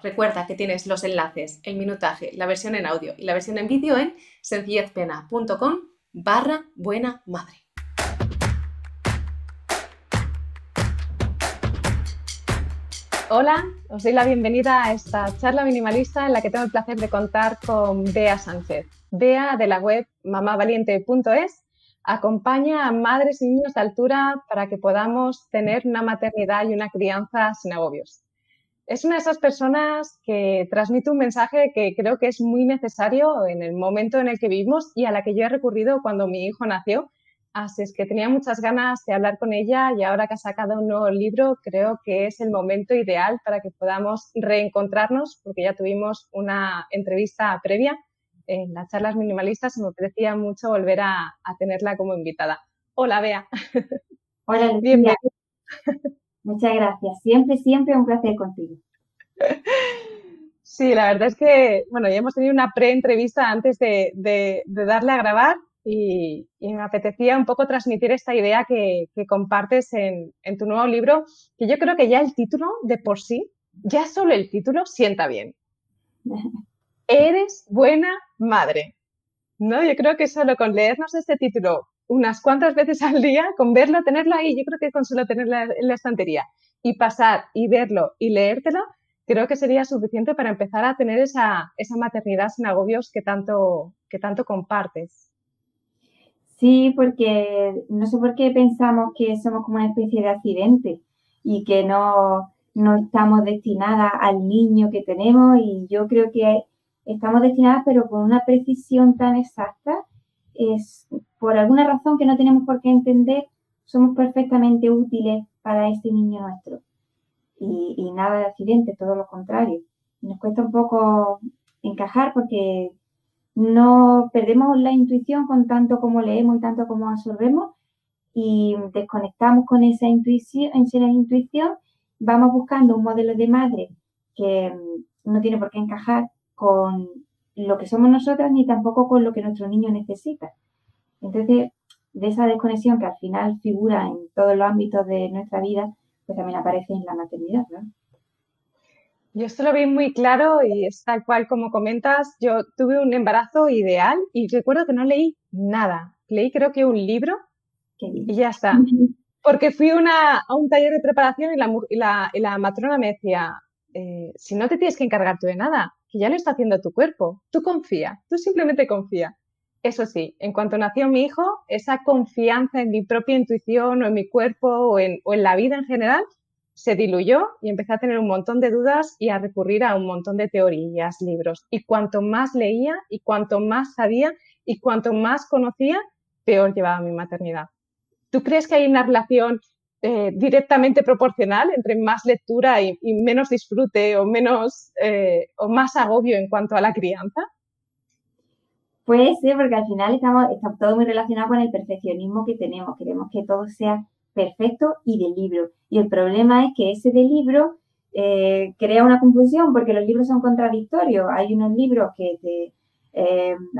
Recuerda que tienes los enlaces, el minutaje, la versión en audio y la versión en vídeo en sencillezpena.com barra buena madre. Hola, os doy la bienvenida a esta charla minimalista en la que tengo el placer de contar con Bea Sánchez. Bea de la web mamavaliente.es acompaña a madres y niños de altura para que podamos tener una maternidad y una crianza sin agobios es una de esas personas que transmite un mensaje que creo que es muy necesario en el momento en el que vivimos y a la que yo he recurrido cuando mi hijo nació. Así es que tenía muchas ganas de hablar con ella y ahora que ha sacado un nuevo libro, creo que es el momento ideal para que podamos reencontrarnos, porque ya tuvimos una entrevista previa en las charlas minimalistas y me parecía mucho volver a, tenerla como invitada. Hola, Bea. Hola, Bienvenida. Muchas gracias. Siempre, siempre un placer contigo. Sí, la verdad es que, bueno, ya hemos tenido una pre-entrevista antes de, darle a grabar y, me apetecía un poco transmitir esta idea que, compartes en, tu nuevo libro, que yo creo que ya el título de por sí, ya solo el título sienta bien. Eres buena madre. ¿No? Yo creo que solo con leernos este título unas cuantas veces al día, con verlo, tenerlo ahí, yo creo que con solo tenerlo en la estantería y pasar y verlo y leértelo, creo que sería suficiente para empezar a tener esa, esa maternidad sin agobios que tanto, que tanto compartes. Sí, porque no sé por qué pensamos que somos como una especie de accidente y que no, no estamos destinadas al niño que tenemos y yo creo que estamos destinadas pero con una precisión tan exacta es por alguna razón que no tenemos por qué entender, somos perfectamente útiles para ese niño nuestro. Y, nada de accidente, todo lo contrario. Nos cuesta un poco encajar porque no perdemos la intuición con tanto como leemos y tanto como absorbemos y desconectamos con esa intuición, esa intuición, vamos buscando un modelo de madre que no tiene por qué encajar con lo que somos nosotras ni tampoco con lo que nuestro niño necesita. Entonces, de esa desconexión que al final figura en todos los ámbitos de nuestra vida, pues también aparece en la maternidad, ¿no? Yo esto lo vi muy claro y es tal cual como comentas. Yo tuve un embarazo ideal y recuerdo que no leí nada. Leí creo que un libro y ya está. Porque fui a un taller de preparación y la, matrona me decía, eh, si no te tienes que encargar tú de nada, que ya lo está haciendo tu cuerpo. Tú confía, tú simplemente confía. Eso sí, en cuanto nació mi hijo, esa confianza en mi propia intuición o en mi cuerpo o en, la vida en general se diluyó y empecé a tener un montón de dudas y a recurrir a un montón de teorías, libros. Y cuanto más leía y cuanto más sabía y cuanto más conocía, peor llevaba mi maternidad. ¿Tú crees que hay una relación eh, directamente proporcional entre más lectura y, menos disfrute o menos eh, o más agobio en cuanto a la crianza? Puede ser, porque al final estamos, está todo muy relacionado con el perfeccionismo que tenemos. Queremos que todo sea perfecto y de libro. Y el problema es que ese de libro eh, crea una confusión porque los libros son contradictorios. Hay unos libros que te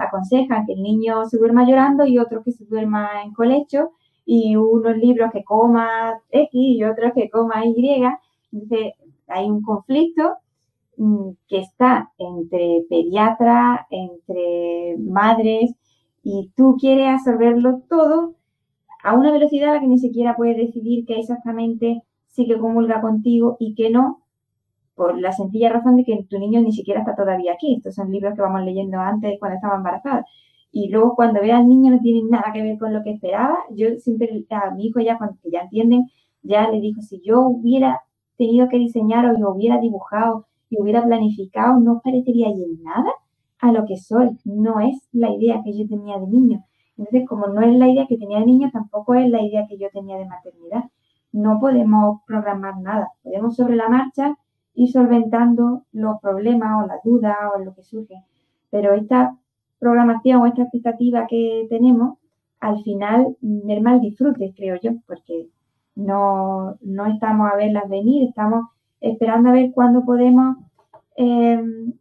aconsejan que el niño se duerma llorando y otros que se duerma en colecho y unos libros que coma X y otros que coma Y. Entonces, hay un conflicto mm, que está entre pediatras, entre madres, y tú quieres absorberlo todo a una velocidad a la que ni siquiera puedes decidir qué exactamente sí que comulga contigo y qué no, por la sencilla razón de que tu niño ni siquiera está todavía aquí. Estos son libros que vamos leyendo antes cuando estaba embarazada y luego cuando ve al niño no tiene nada que ver con lo que esperaba, yo siempre a mi hijo ya cuando ya entienden, ya le digo, si yo hubiera tenido que diseñar o yo hubiera dibujado y hubiera planificado, no parecería en nada a lo que soy, no es la idea que yo tenía de niño. Entonces, como no es la idea que tenía de niño, tampoco es la idea que yo tenía de maternidad. No podemos programar nada, podemos sobre la marcha ir solventando los problemas o las dudas o lo que surge. Pero esta programación o esta expectativa que tenemos, al final merma el disfrute, creo yo, porque no, no estamos a verlas venir, estamos esperando a ver cuándo podemos em,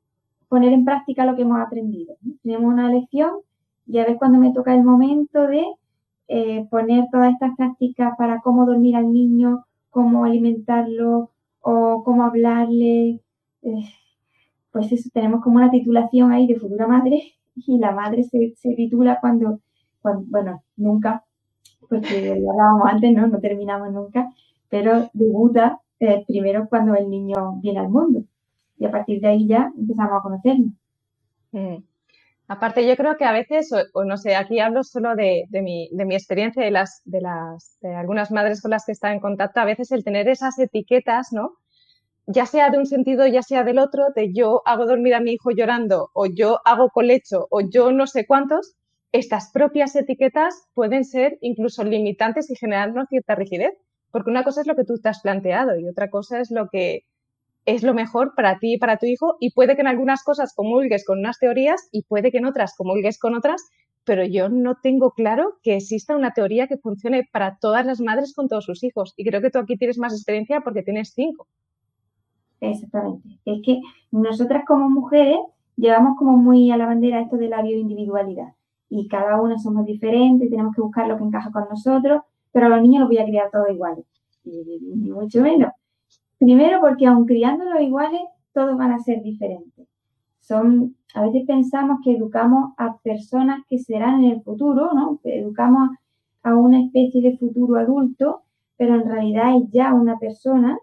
poner en práctica lo que hemos aprendido. Tenemos una lección y a ver cuándo me toca el momento de eh, poner todas estas tácticas para cómo dormir al niño, cómo alimentarlo o cómo hablarle. Eh, pues eso, tenemos como una titulación ahí de futura madre y la madre se, titula cuando, cuando, bueno, nunca, porque lo hablábamos antes, ¿no? No terminamos nunca, pero debuta eh, primero cuando el niño viene al mundo y a partir de ahí ya empezamos a conocernos. Mm. Aparte, yo creo que a veces, o, no sé, aquí hablo solo de, mi, de mi experiencia de las, de las, de algunas madres con las que está en contacto, a veces el tener esas etiquetas, ¿no? Ya sea de un sentido, ya sea del otro, de yo hago dormir a mi hijo llorando, o yo hago colecho, o yo no sé cuántos, estas propias etiquetas pueden ser incluso limitantes y generarnos cierta rigidez. Porque una cosa es lo que tú te has planteado y otra cosa es lo que es lo mejor para ti y para tu hijo y puede que en algunas cosas comulgues con unas teorías y puede que en otras comulgues con otras, pero yo no tengo claro que exista una teoría que funcione para todas las madres con todos sus hijos. Y creo que tú aquí tienes más experiencia porque tienes cinco. Exactamente. Es que nosotras como mujeres llevamos como muy a la bandera esto de la bioindividualidad y cada una somos diferentes, tenemos que buscar lo que encaja con nosotros, pero a los niños los voy a criar todos iguales, ni mucho menos. Primero porque aun criándolos iguales, todos van a ser diferentes. Son, a veces pensamos que educamos a personas que serán en el futuro, ¿no? Educamos a una especie de futuro adulto, pero en realidad es ya una persona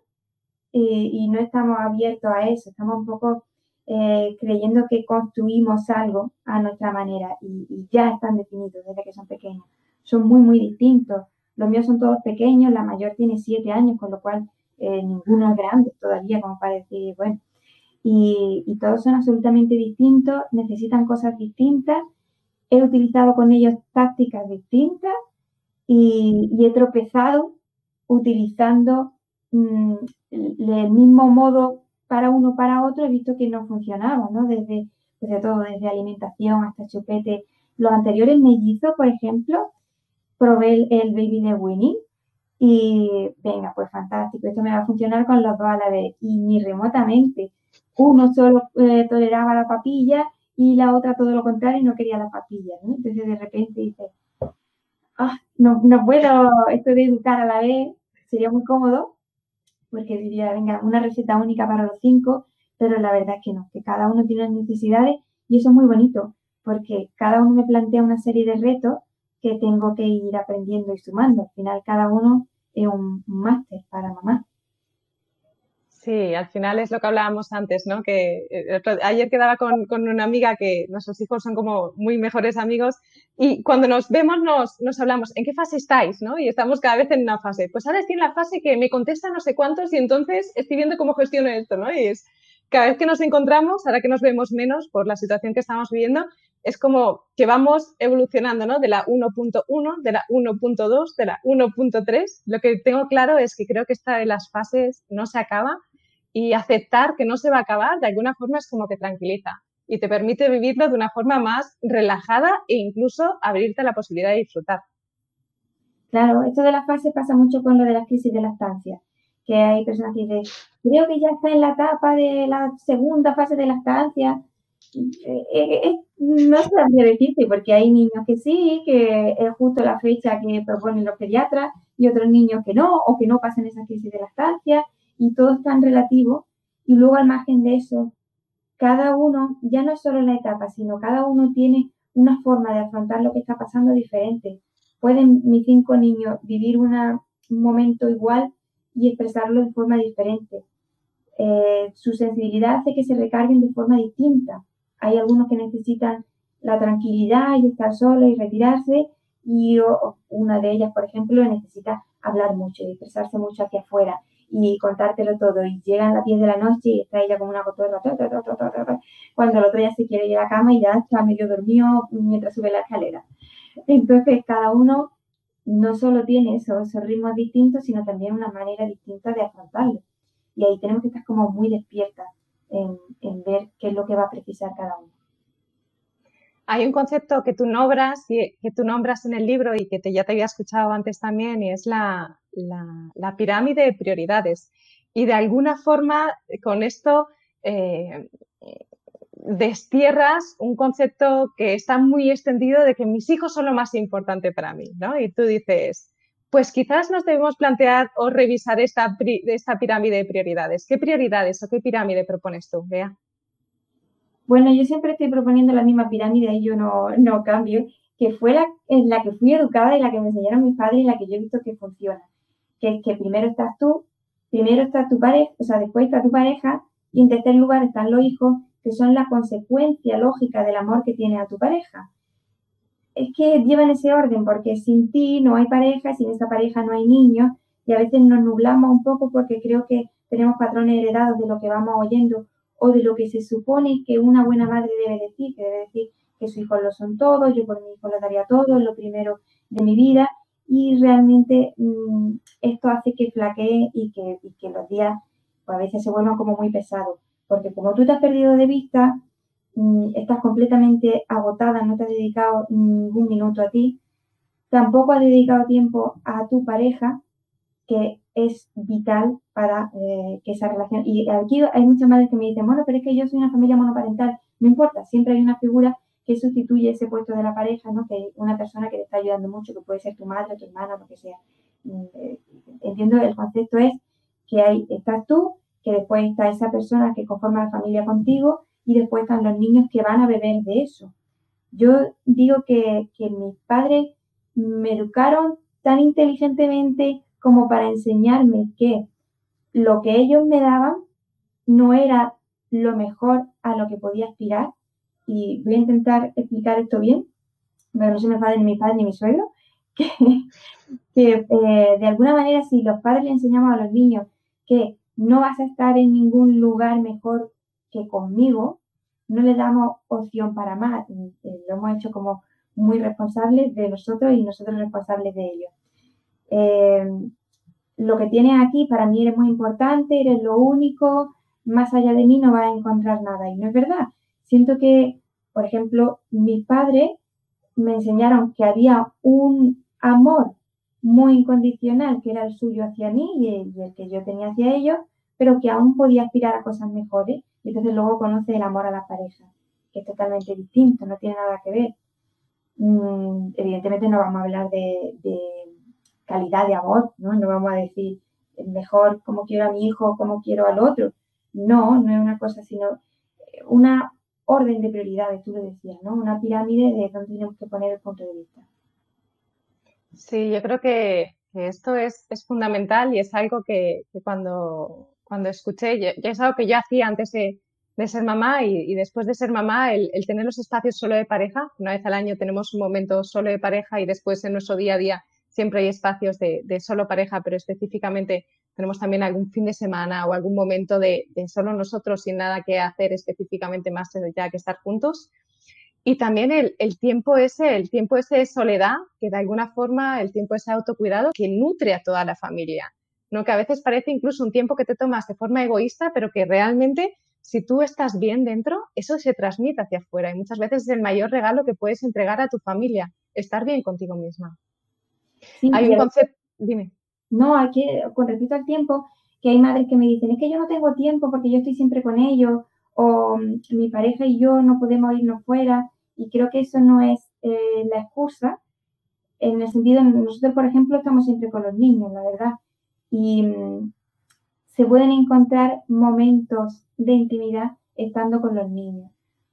eh, y no estamos abiertos a eso, estamos un poco eh, creyendo que construimos algo a nuestra manera y, y, ya están definidos desde que son pequeños. Son muy, muy distintos. Los míos son todos pequeños, la mayor tiene siete años, con lo cual eh, ninguno es grande todavía, como para decir, bueno, y, todos son absolutamente distintos, necesitan cosas distintas. He utilizado con ellos tácticas distintas y, he tropezado utilizando mm, el mismo modo para uno para otro. He visto que no funcionaba, ¿no? Desde, desde todo, desde alimentación hasta chupete. Los anteriores mellizos, por ejemplo, probé el, baby de Winnie y venga, pues fantástico, esto me va a funcionar con los dos a la vez. Y ni remotamente. Uno solo eh, toleraba la papilla y la otra todo lo contrario no quería la papilla. Entonces de repente dice ah, no, no puedo esto de educar a la vez, sería muy cómodo, porque diría, venga, una receta única para los cinco, pero la verdad es que no, que cada uno tiene necesidades y eso es muy bonito, porque cada uno me plantea una serie de retos que tengo que ir aprendiendo y sumando. Al final cada uno es un máster para mamá. Sí, al final es lo que hablábamos antes, ¿no? Que eh, ayer quedaba con, una amiga que nuestros hijos son como muy mejores amigos y cuando nos vemos nos, nos, hablamos, ¿en qué fase estáis? ¿no? Y estamos cada vez en una fase. Pues ahora estoy en la fase que me contesta no sé cuántos y entonces estoy viendo cómo gestiono esto, ¿no? Y es cada vez que nos encontramos, ahora que nos vemos menos por la situación que estamos viviendo, es como que vamos evolucionando, ¿no? De la 1.1, de la 1.2, de la 1.3. Lo que tengo claro es que creo que esta de las fases no se acaba y aceptar que no se va a acabar de alguna forma es como que tranquiliza y te permite vivirlo de una forma más relajada e incluso abrirte a la posibilidad de disfrutar. Claro, esto de las fases pasa mucho con lo de las crisis de la estancia, que hay personas que dicen, creo que ya está en la etapa de la segunda fase de la estancia, eh, eh, no sabría decirte, porque hay niños que sí, que es justo la fecha que proponen los pediatras, y otros niños que no, o que no pasan esa crisis de la estancia, y todo es tan relativo. Y luego, al margen de eso, cada uno, ya no es solo la etapa, sino cada uno tiene una forma de afrontar lo que está pasando diferente. Pueden mis cinco niños vivir un momento igual y expresarlo de forma diferente. Eh, su sensibilidad hace que se recarguen de forma distinta. Hay algunos que necesitan la tranquilidad y estar solo y retirarse y una de ellas, por ejemplo, necesita hablar mucho y expresarse mucho hacia afuera y contártelo todo y llegan las 10 de la noche y está ella como una cotorra cuando el otro ya se quiere ir a la cama y ya está medio dormido mientras sube la escalera. Entonces cada uno no solo tiene esos, esos ritmos distintos, sino también una manera distinta de afrontarlo. Y ahí tenemos que estar como muy despiertas en, ver qué es lo que va a precisar cada uno. Hay un concepto que tú nombras, que tú nombras en el libro y que ya te había escuchado antes también, y es la, la, pirámide de prioridades. Y de alguna forma, con esto eh, destierras un concepto que está muy extendido de que mis hijos son lo más importante para mí, ¿no? Y tú dices, pues quizás nos debemos plantear o revisar esta, esta pirámide de prioridades. ¿Qué prioridades o qué pirámide propones tú, Bea? Bueno, yo siempre estoy proponiendo la misma pirámide y yo no, no cambio, que fue la en la que fui educada y la que me enseñaron mis padres y la que yo he visto que funciona. Que es que primero estás tú, primero está tu pareja, o sea, después está tu pareja y en tercer lugar están los hijos, que son la consecuencia lógica del amor que tiene a tu pareja. Es que llevan ese orden, porque sin ti no hay pareja, sin esa pareja no hay niños, y a veces nos nublamos un poco porque creo que tenemos patrones heredados de lo que vamos oyendo o de lo que se supone que una buena madre debe decir, que debe decir que sus hijos lo son todos, yo por mi hijo lo daría todo, es lo primero de mi vida, y realmente mm, esto hace que flaquee y que, los días pues, a veces se vuelvan como muy pesados, porque como tú te has perdido de vista, mm, estás completamente agotada, no te has dedicado ningún minuto a ti, tampoco has dedicado tiempo a tu pareja, que es vital para eh, que esa relación. Y aquí hay muchas madres que me dicen, bueno, pero es que yo soy una familia monoparental. No importa, siempre hay una figura que sustituye ese puesto de la pareja, ¿no? Que una persona que te está ayudando mucho, que puede ser tu madre, tu hermana, lo que sea. Mm, eh, entiendo, el concepto es que hay, estás tú, que después está esa persona que conforma la familia contigo y después están los niños que van a beber de eso. Yo digo que, que mis padres me educaron tan inteligentemente como para enseñarme que lo que ellos me daban no era lo mejor a lo que podía aspirar. Y voy a intentar explicar esto bien, pero no se me faden ni mi padre ni mi suegro, que, eh, de alguna manera si los padres le enseñamos a los niños que no vas a estar en ningún lugar mejor que conmigo, no le damos opción para más. Eh, lo hemos hecho como muy responsables de nosotros y nosotros responsables de ellos. Eh, lo que tienes aquí para mí eres muy importante, eres lo único, más allá de mí no vas a encontrar nada. Y no es verdad. Siento que, por ejemplo, mis padres me enseñaron que había un amor muy incondicional que era el suyo hacia mí y el, que yo tenía hacia ellos, pero que aún podía aspirar a cosas mejores. Y entonces luego conoce el amor a la pareja, que es totalmente distinto, no tiene nada que ver. Mm, evidentemente no vamos a hablar de calidad de amor, ¿no? No vamos a decir mejor cómo quiero a mi hijo, cómo quiero al otro. No, no es una cosa, sino una orden de prioridades, tú lo decías, ¿no? Una pirámide de donde tenemos que poner el punto de vista. Sí, yo creo que, esto es, fundamental y es algo que, cuando, cuando escuché, ya, es algo que yo hacía antes de, ser mamá y, después de ser mamá, el, tener los espacios solo de pareja, una vez al año tenemos un momento solo de pareja y después en nuestro día a día siempre hay espacios de, solo pareja, pero específicamente tenemos también algún fin de semana o algún momento de, solo nosotros sin nada que hacer específicamente más que estar juntos. Y también el, tiempo ese, el tiempo ese de soledad, que de alguna forma el tiempo ese autocuidado que nutre a toda la familia. ¿no? Que a veces parece incluso un tiempo que te tomas de forma egoísta, pero que realmente si tú estás bien dentro, eso se transmite hacia afuera. Y muchas veces es el mayor regalo que puedes entregar a tu familia, estar bien contigo misma hay un concepto, dime. No, hay que, con respecto al tiempo, que hay madres que me dicen, es que yo no tengo tiempo porque yo estoy siempre con ellos, o mm, mi pareja y yo no podemos irnos fuera, y creo que eso no es eh, la excusa, en el sentido, nosotros, por ejemplo, estamos siempre con los niños, la verdad, y mm, se pueden encontrar momentos de intimidad estando con los niños,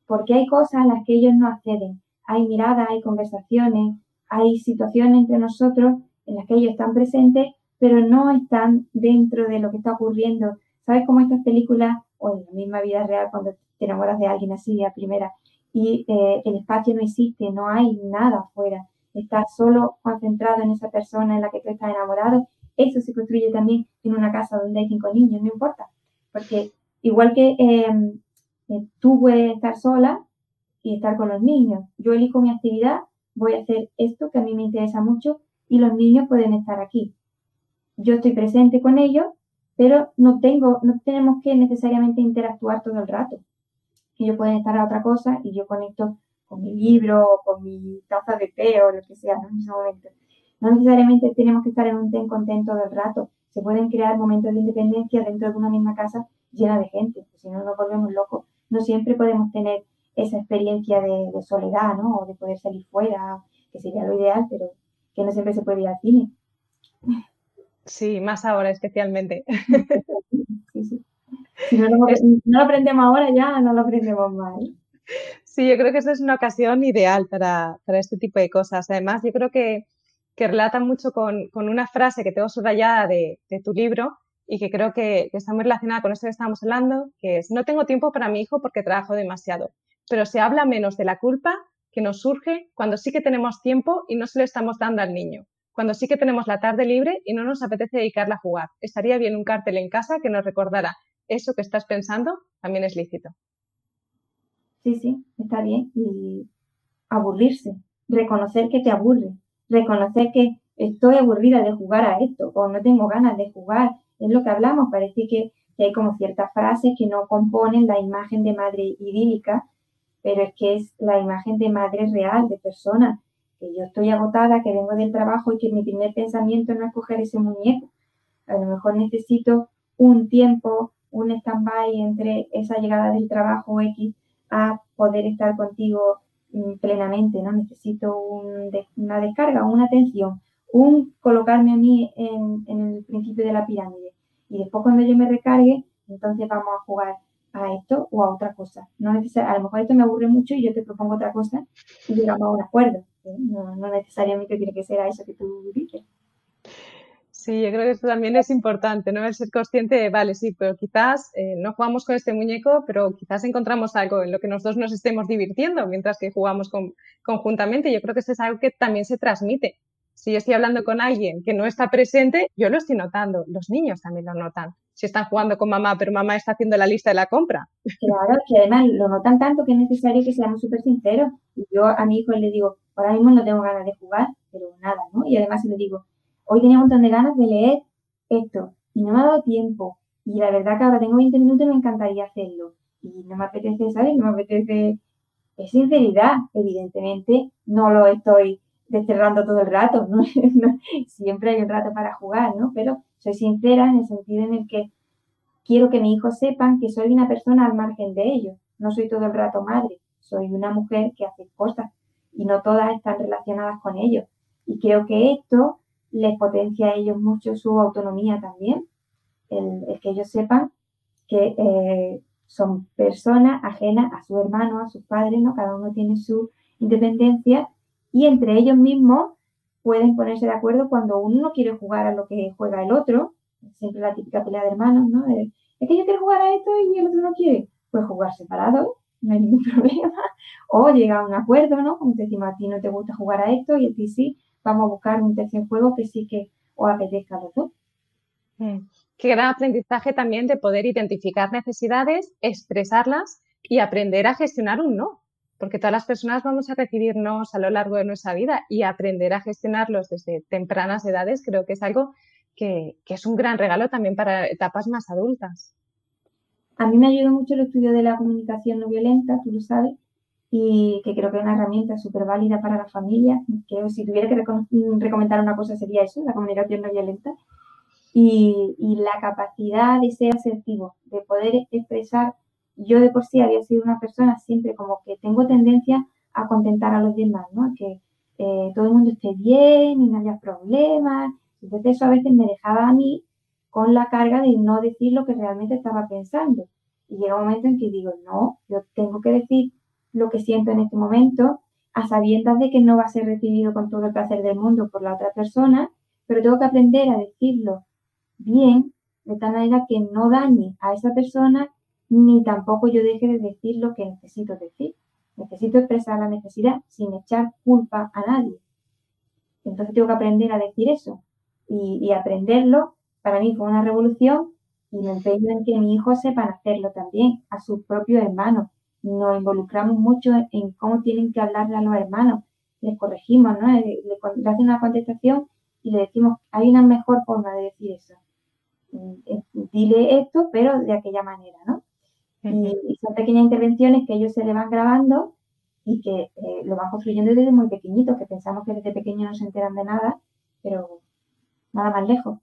porque hay cosas a las que ellos no acceden, hay miradas, hay conversaciones, hay situaciones entre nosotros en las que ellos están presentes, pero no están dentro de lo que está ocurriendo. ¿Sabes cómo estas películas, o en la misma vida real, cuando te enamoras de alguien así a primera, y eh, el espacio no existe, no hay nada afuera, estás solo concentrado en esa persona en la que tú estás enamorado, eso se construye también en una casa donde hay cinco niños, no importa, porque igual que em, eh, tú puedes estar sola y estar con los niños, yo elijo mi actividad voy a hacer esto que a mí me interesa mucho y los niños pueden estar aquí. Yo estoy presente con ellos, pero no tengo, no tenemos que necesariamente interactuar todo el rato. Ellos pueden estar a otra cosa y yo conecto con mi libro, con mi taza de té o lo que sea en ese momento. No necesariamente tenemos que estar en un ten ten todo el rato. Se pueden crear momentos de independencia dentro de una misma casa llena de gente, si no nos volvemos locos. No siempre podemos tener esa experiencia de, soledad, ¿no? O de poder salir fuera, que sería lo ideal, pero que no siempre se puede ir al cine. Sí, más ahora especialmente. Si no lo, aprendemos ahora ya, no lo aprendemos más. Sí, yo creo que esa es una ocasión ideal para, este tipo de cosas. Además, yo creo que, que relata mucho con, una frase que tengo subrayada de, tu libro y que creo que, que, está muy relacionada con esto que estábamos hablando, que es, no tengo tiempo para mi hijo porque trabajo demasiado, pero se habla menos de la culpa que nos surge cuando sí que tenemos tiempo y no se lo estamos dando al niño, cuando sí que tenemos la tarde libre y no nos apetece dedicarla a jugar. Estaría bien un cartel en casa que nos recordara, eso que estás pensando también es lícito. Sí, sí, está bien. Y aburrirse, reconocer que te aburre, reconocer que estoy aburrida de jugar a esto o no tengo ganas de jugar. Es lo que hablamos, parece que, hay como ciertas frases que no componen la imagen de madre idílica, pero es que es la imagen de madre real, de persona, que yo estoy agotada, que vengo del trabajo y que mi primer pensamiento no es coger ese muñeco. A lo mejor necesito un tiempo, un stand-by entre esa llegada del trabajo X a poder estar contigo mm, plenamente, ¿no? Necesito una descarga, una atención, un colocarme a mí en, el principio de la pirámide. Y después cuando yo me recargue, entonces vamos a jugar a esto o a otra cosa. No a lo mejor esto me aburre mucho y yo te propongo otra cosa y llegamos a un acuerdo. No, no necesariamente tiene que ser a eso que tú dices. Sí, yo creo que esto también es importante, ¿no? El ser consciente vale, sí, pero quizás eh, no jugamos con este muñeco, pero quizás encontramos algo en lo que nosotros nos estemos divirtiendo mientras que jugamos con, conjuntamente. Yo creo que eso es algo que también se transmite. Si yo estoy hablando con alguien que no está presente, yo lo estoy notando. Los niños también lo notan. Si están jugando con mamá, pero mamá está haciendo la lista de la compra. Claro, que además lo notan tanto que es necesario que seamos súper sinceros. Yo a mi hijo le digo, ahora mismo no tengo ganas de jugar, pero nada, ¿no? Y además le digo, hoy tenía un montón de ganas de leer esto y no me ha dado tiempo. Y la verdad que ahora tengo 20 minutos y me encantaría hacerlo. Y no me apetece, ¿sabes? No me apetece. Es sinceridad, evidentemente. No lo estoy desterrando todo el rato. Siempre hay un rato para jugar, ¿no? Pero soy sincera en el sentido en el que quiero que mis hijos sepan que soy una persona al margen de ellos. No soy todo el rato madre, soy una mujer que hace cosas y no todas están relacionadas con ellos. Y creo que esto les potencia a ellos mucho su autonomía también, el, que ellos sepan que eh, son personas ajenas a su hermano, a sus padres, ¿no? Cada uno tiene su independencia y entre ellos mismos pueden ponerse de acuerdo cuando uno no quiere jugar a lo que juega el otro, siempre la típica pelea de hermanos, ¿no? es que yo quiero jugar a esto y el otro no quiere, pues jugar separado, no hay ningún problema, o llegar a un acuerdo, ¿no? Como decimos, a ti no te gusta jugar a esto y a ti sí, vamos a buscar un tercer juego que sí que os apetezca a los dos. Mm. Qué gran aprendizaje también de poder identificar necesidades, expresarlas y aprender a gestionar un no. Porque todas las personas vamos a recibir nos a lo largo de nuestra vida y aprender a gestionarlos desde tempranas edades creo que es algo que, que es un gran regalo también para etapas más adultas. A mí me ayudó mucho el estudio de la comunicación no violenta, tú lo sabes, y que creo que es una herramienta súper válida para la familia. Que si tuviera que recomendar una cosa sería eso, la comunicación no violenta. Y, y, la capacidad de ser asertivo, de poder expresar. Yo de por sí había sido una persona siempre como que tengo tendencia a contentar a los demás, ¿no? Que eh, todo el mundo esté bien y no haya problemas. Entonces eso a veces me dejaba a mí con la carga de no decir lo que realmente estaba pensando. Y llega un momento en que digo, no, yo tengo que decir lo que siento en este momento, a sabiendas de que no va a ser recibido con todo el placer del mundo por la otra persona, pero tengo que aprender a decirlo bien, de tal manera que no dañe a esa persona, ni tampoco yo deje de decir lo que necesito decir. Necesito expresar la necesidad sin echar culpa a nadie. Entonces tengo que aprender a decir eso. Y, aprenderlo, para mí fue una revolución y me empeño en que mi hijo sepan hacerlo también, a sus propios hermanos, nos involucramos mucho en cómo tienen que hablarle a los hermanos. Les corregimos, ¿no? Le, le, hacen una contestación y le decimos, hay una mejor forma de decir eso. Mm, eh, dile esto, pero de aquella manera, ¿no? Y, son pequeñas intervenciones que ellos se le van grabando y que eh, lo van construyendo desde muy pequeñitos, que pensamos que desde pequeños no se enteran de nada, pero nada más lejos.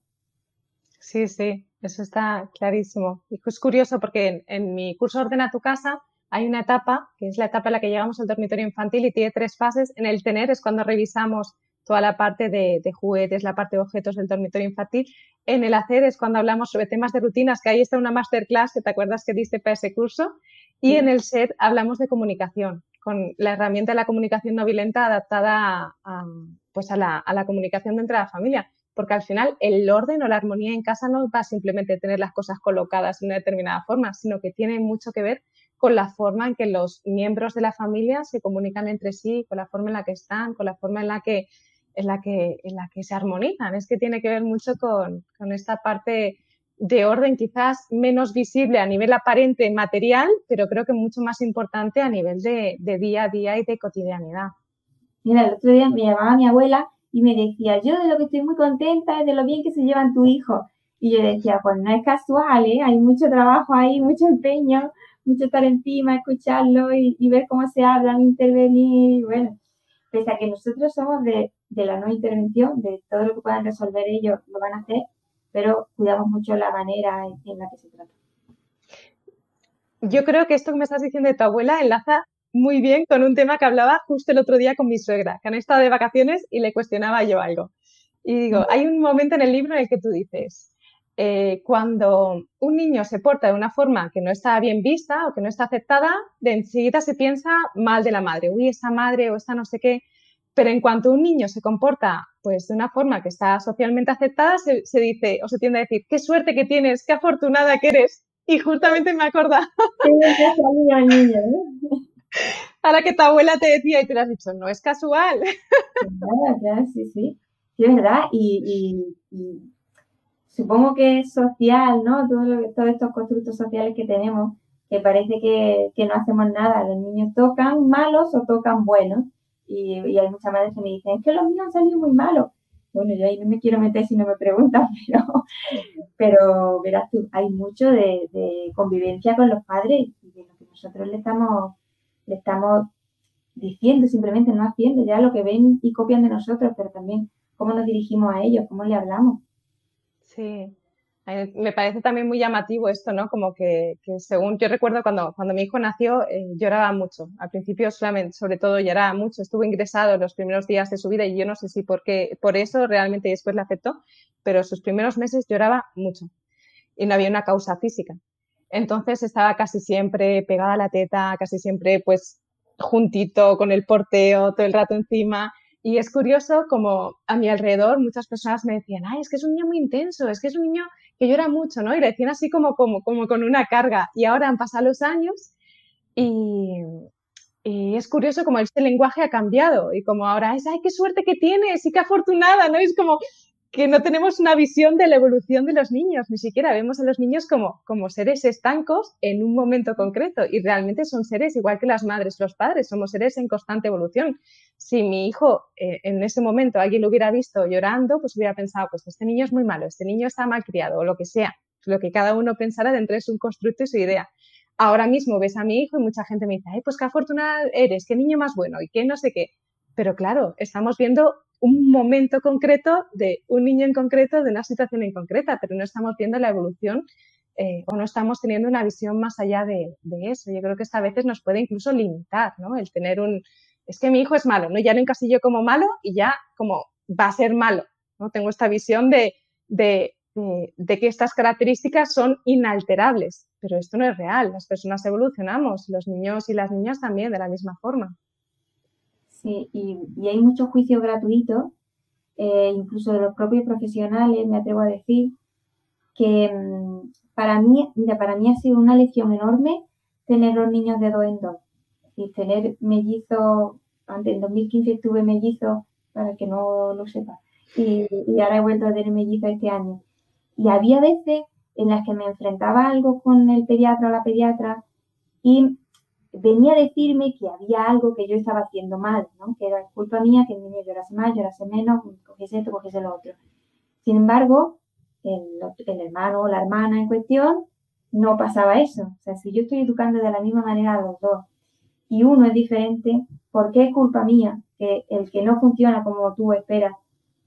Sí, sí, eso está clarísimo. Y es curioso porque en, en mi curso Ordena tu casa hay una etapa, que es la etapa en la que llegamos al dormitorio infantil y tiene tres fases. En el tener es cuando revisamos toda la parte de, juguetes, la parte de objetos del dormitorio infantil. En el hacer es cuando hablamos sobre temas de rutinas, que ahí está una masterclass que te acuerdas que diste para ese curso. Y en el set hablamos de comunicación, con la herramienta de la comunicación no violenta adaptada a, pues a la, a la comunicación dentro de la familia porque al final el orden o la armonía en casa no va simplemente a tener las cosas colocadas de una determinada forma, sino que tiene mucho que ver con la forma en que los miembros de la familia se comunican entre sí, con la forma en la que están, con la forma en la que, en la que, en la que se armonizan. Es que tiene que ver mucho con, con esta parte de orden quizás menos visible a nivel aparente material, pero creo que mucho más importante a nivel de, de día a día y de cotidianidad. Mira, el otro día me llamaba mi abuela y me decía, yo de lo que estoy muy contenta es de lo bien que se llevan tu hijo. Y yo decía, pues no es casual, ¿eh? hay mucho trabajo ahí, mucho empeño, mucho estar encima, escucharlo y, ver cómo se hablan, intervenir. Bueno, pese a que nosotros somos de, la no intervención, de todo lo que puedan resolver ellos, lo van a hacer, pero cuidamos mucho la manera en la que se trata. Yo creo que esto que me estás diciendo de tu abuela enlaza muy bien con un tema que hablaba justo el otro día con mi suegra, que han estado de vacaciones y le cuestionaba yo algo. Y digo, hay un momento en el libro en el que tú dices, eh, cuando un niño se porta de una forma que no está bien vista o que no está aceptada, de enseguida se piensa mal de la madre, uy, esa madre o esta no sé qué. Pero en cuanto un niño se comporta pues de una forma que está socialmente aceptada, se, se dice o se tiende a decir, qué suerte que tienes, qué afortunada que eres. Y justamente me acorda. Ahora que tu abuela te decía y tú le has dicho, no es casual. Claro, sí, sí. Sí, es verdad. Y, supongo que es social, ¿no? Todo todos estos constructos sociales que tenemos, que parece que, no hacemos nada. Los niños tocan malos o tocan buenos. Y, hay muchas madres que me dicen, es que los míos han salido muy malos. Bueno, yo ahí no me quiero meter si no me preguntan, pero, pero verás tú, hay mucho de, convivencia con los padres y de lo que nosotros le estamos le estamos diciendo, simplemente no haciendo ya lo que ven y copian de nosotros, pero también cómo nos dirigimos a ellos, cómo le hablamos. Sí, me parece también muy llamativo esto, ¿no? Como que, según yo recuerdo cuando, cuando mi hijo nació, eh, lloraba mucho. Al principio solamente, sobre todo lloraba mucho, estuvo ingresado los primeros días de su vida y yo no sé si por qué, por eso realmente después le aceptó, pero sus primeros meses lloraba mucho y no había una causa física. Entonces estaba casi siempre pegada a la teta, casi siempre pues juntito con el porteo, todo el rato encima. Y es curioso como a mi alrededor muchas personas me decían, ay, es que es un niño muy intenso, es que es un niño que llora mucho, ¿no? Y le decían así como, como, como con una carga. Y ahora han pasado los años y, y es curioso como este lenguaje ha cambiado y como ahora es, ay, qué suerte que tienes y qué afortunada, ¿no? Es como, que no tenemos una visión de la evolución de los niños, ni siquiera vemos a los niños como, como seres estancos en un momento concreto y realmente son seres igual que las madres, los padres, somos seres en constante evolución. Si mi hijo eh, en ese momento alguien lo hubiera visto llorando, pues hubiera pensado, pues este niño es muy malo, este niño está mal criado o lo que sea, lo que cada uno pensara dentro de su constructo y su idea. Ahora mismo ves a mi hijo y mucha gente me dice, ay, pues qué afortunada eres, qué niño más bueno y qué no sé qué. Pero claro, estamos viendo un momento concreto de un niño en concreto, de una situación en concreta, pero no estamos viendo la evolución eh, o no estamos teniendo una visión más allá de, eso. Yo creo que esta a veces nos puede incluso limitar, ¿no? El tener un, es que mi hijo es malo, ¿no? Ya lo encasillo como malo y ya como va a ser malo, ¿no? Tengo esta visión de, de, de que estas características son inalterables, pero esto no es real. Las personas evolucionamos, los niños y las niñas también de la misma forma. Sí, y, hay muchos juicios gratuitos, eh, incluso de los propios profesionales, me atrevo a decir, que mm, para mí, mira, para mí ha sido una lección enorme tener los niños de dos en dos. y tener mellizos, antes en 2015 tuve mellizos, para que no lo sepa, y, y ahora he vuelto a tener mellizos este año. Y había veces en las que me enfrentaba algo con el pediatra o la pediatra y venía a decirme que había algo que yo estaba haciendo mal, ¿no? que era culpa mía que el niño llorase más, llorase menos, cogiese esto, cogiese lo otro. Sin embargo, el, hermano o la hermana en cuestión no pasaba eso. O sea, si yo estoy educando de la misma manera a los dos y uno es diferente, ¿por qué es culpa mía que el que no funciona como tú esperas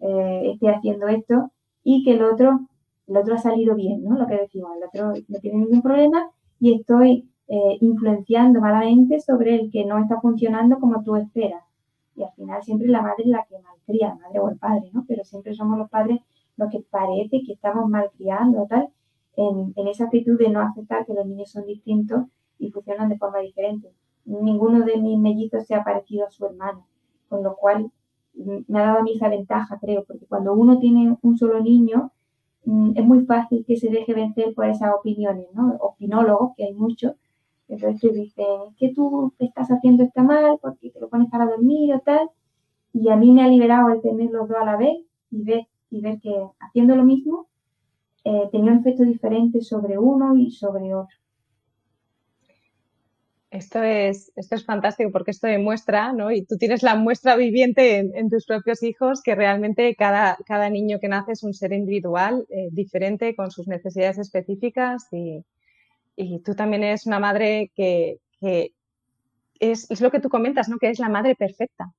eh, esté haciendo esto y que el otro, el otro ha salido bien, ¿no? Lo que decimos, el otro no tiene ningún problema y estoy eh, influenciando malamente sobre el que no está funcionando como tú esperas. Y al final siempre la madre es la que malcría, la madre o el padre, ¿no? Pero siempre somos los padres los que parece que estamos malcriando, tal, en, en esa actitud de no aceptar que los niños son distintos y funcionan de forma diferente. Ninguno de mis mellizos se ha parecido a su hermano, con lo cual mm, me ha dado a mí esa ventaja, creo, porque cuando uno tiene un solo niño, mm, es muy fácil que se deje vencer por esas opiniones, ¿no? Opinólogos, que hay muchos, entonces te es que tú estás haciendo esto mal porque te lo pones para dormir o tal, y a mí me ha liberado el tener los dos a la vez y ver, y ver que haciendo lo mismo eh, tenía un efecto diferente sobre uno y sobre otro. Esto es, esto es fantástico porque esto demuestra, ¿no? Y tú tienes la muestra viviente en, tus propios hijos que realmente cada, cada, niño que nace es un ser individual, eh, diferente, con sus necesidades específicas y, y, tú también eres una madre que, es, es, lo que tú comentas, ¿no? Que es la madre perfecta,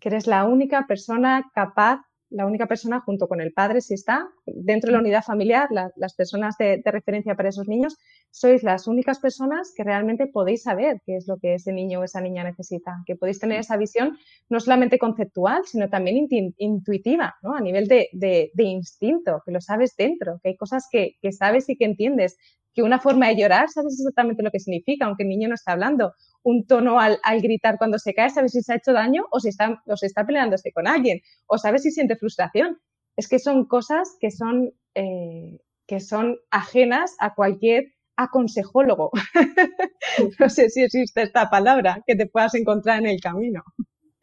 que eres la única persona capaz la única persona junto con el padre, si está, dentro de la unidad familiar, las personas de, referencia para esos niños, sois las únicas personas que realmente podéis saber qué es lo que ese niño o esa niña necesita, que podéis tener esa visión no solamente conceptual, sino también intuitiva, ¿no? a nivel de, instinto, que lo sabes dentro, que hay cosas que sabes y que entiendes, que una forma de llorar sabes exactamente lo que significa, aunque el niño no está hablando, un tono al, gritar cuando se cae, sabes si se ha hecho daño o si está, o se está peleándose con alguien, o sabes si siente frustración. Es que son cosas que son, eh, que son ajenas a cualquier aconsejólogo. no sé si existe esta palabra que te puedas encontrar en el camino.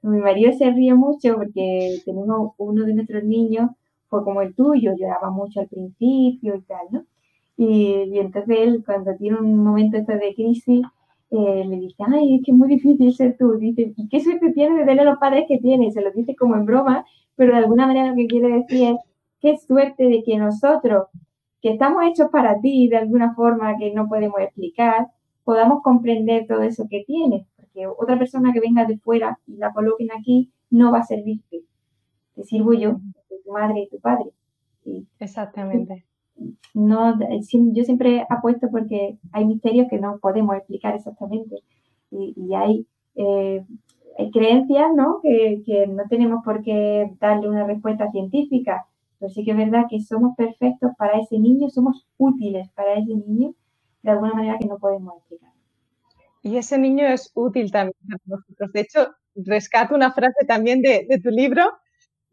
Mi marido se ríe mucho porque tenemos uno de nuestros niños, fue como el tuyo, lloraba mucho al principio y tal, ¿no? Y, entonces él, cuando tiene un momento de crisis, eh, le dice, ay, es que es muy difícil ser tú. Dice, ¿y qué suerte tiene de tener los padres que tiene? se lo dice como en broma, pero de alguna manera lo que quiere decir es, qué suerte de que nosotros, que estamos hechos para ti de alguna forma que no podemos explicar, podamos comprender todo eso que tienes. Porque otra persona que venga de fuera y la coloquen aquí no va a servirte. Te sirvo yo, tu madre y tu padre. Exactamente no, yo siempre apuesto porque hay misterios que no podemos explicar exactamente y, hay, eh, hay, creencias ¿no? Que, que, no tenemos por qué darle una respuesta científica, pero sí que es verdad que somos perfectos para ese niño, somos útiles para ese niño de alguna manera que no podemos explicar. Y ese niño es útil también para nosotros. De hecho, rescato una frase también de, de tu libro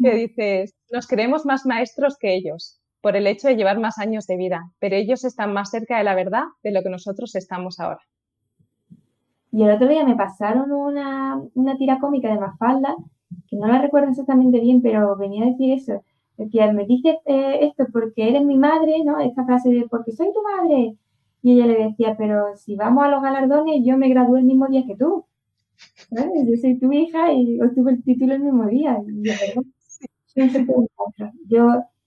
que dices, nos creemos más maestros que ellos por el hecho de llevar más años de vida, pero ellos están más cerca de la verdad de lo que nosotros estamos ahora. Y el otro día me pasaron una, tira cómica de Mafalda, que no la recuerdo exactamente bien, pero venía a decir eso. Decía, me dices eh, esto porque eres mi madre, ¿no? Esta frase de porque soy tu madre. Y ella le decía, pero si vamos a los galardones, yo me gradué el mismo día que tú. Yo soy tu hija y obtuve el título el mismo día. yo Mm,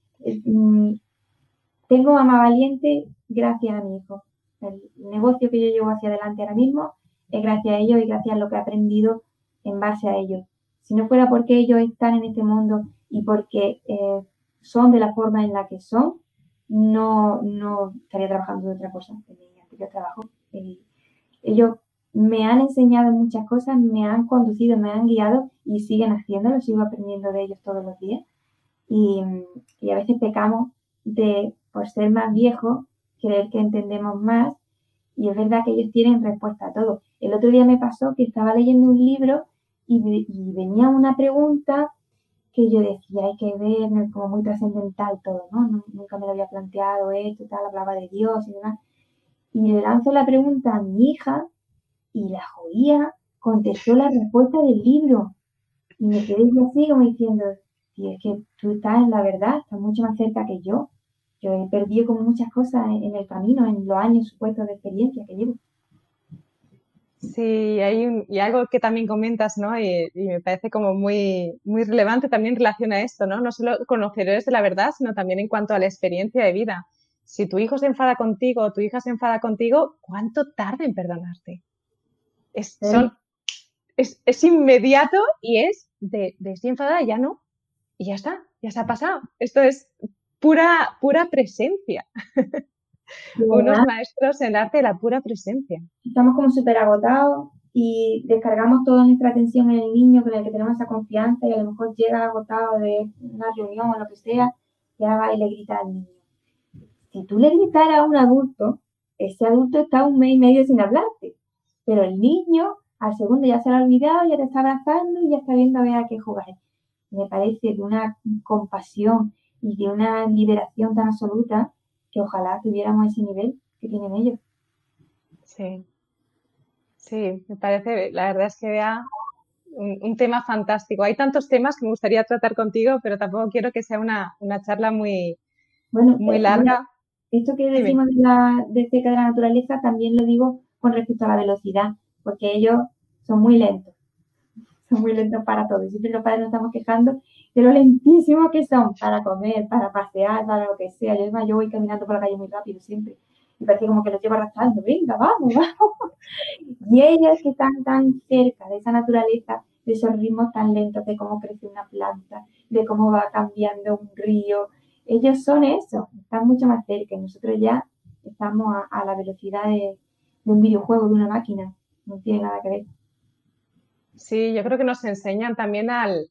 tengo mamá valiente gracias a mi hijo. El negocio que yo llevo hacia adelante ahora mismo es gracias a ellos y gracias a lo que he aprendido en base a ellos. Si no fuera porque ellos están en este mundo y porque eh, son de la forma en la que son, no, estaría trabajando de otra cosa yo trabajo. Eh, ellos me han enseñado muchas cosas, me han conducido, me han guiado y siguen haciéndolo, sigo aprendiendo de ellos todos los días. Y, a veces pecamos de, por ser más viejos, creer que entendemos más. Y es verdad que ellos tienen respuesta a todo. El otro día me pasó que estaba leyendo un libro y, venía una pregunta que yo decía, hay que ver, como muy trascendental todo, ¿no? Nunca me lo había planteado esto, tal, hablaba de Dios y demás. Y le lanzo la pregunta a mi hija y la joía contestó la respuesta del libro. Y me quedé así como diciendo, y es que tú estás en la verdad, estás mucho más cerca que yo. Yo he perdido como muchas cosas en, el camino, en los años supuestos de experiencia que llevo. Sí, hay un, y algo que también comentas, ¿no? Y, me parece como muy, muy relevante también en relación a esto, ¿no? No solo conocedores de la verdad, sino también en cuanto a la experiencia de vida. Si tu hijo se enfada contigo o tu hija se enfada contigo, ¿cuánto tarda en perdonarte? Es, es, es, inmediato y es de, de estoy enfadada, ya no, y ya está, ya se ha pasado. Esto es pura, pura presencia. Unos maestros en arte de la pura presencia. Estamos como súper agotados y descargamos toda nuestra atención en el niño con el que tenemos esa confianza y a lo mejor llega agotado de una reunión o lo que sea y ahora va y le grita al niño. Si tú le gritaras a un adulto, ese adulto está un mes y medio sin hablarte, pero el niño al segundo ya se lo ha olvidado, ya te está abrazando y ya está viendo a ver a qué jugar. Me parece de una compasión y de una liberación tan absoluta que ojalá tuviéramos ese nivel que tienen ellos. Sí, sí, me parece, la verdad es que vea un, tema fantástico. Hay tantos temas que me gustaría tratar contigo, pero tampoco quiero que sea una, charla muy, bueno, muy eh, larga. esto que decimos de, la, de cerca de la naturaleza también lo digo con respecto a la velocidad, porque ellos son muy lentos, muy lentos para todo. Y siempre los padres nos estamos quejando de lo lentísimos que son para comer, para pasear, para lo que sea. Yo, yo voy caminando por la calle muy rápido siempre y parece como que los llevo arrastrando, venga, vamos, vamos. Y ellos que están tan cerca de esa naturaleza, de esos ritmos tan lentos, de cómo crece una planta, de cómo va cambiando un río, ellos son eso, están mucho más cerca y nosotros ya estamos a, la velocidad de, un videojuego, de una máquina, no tiene nada que ver. Sí, yo creo que nos enseñan también al,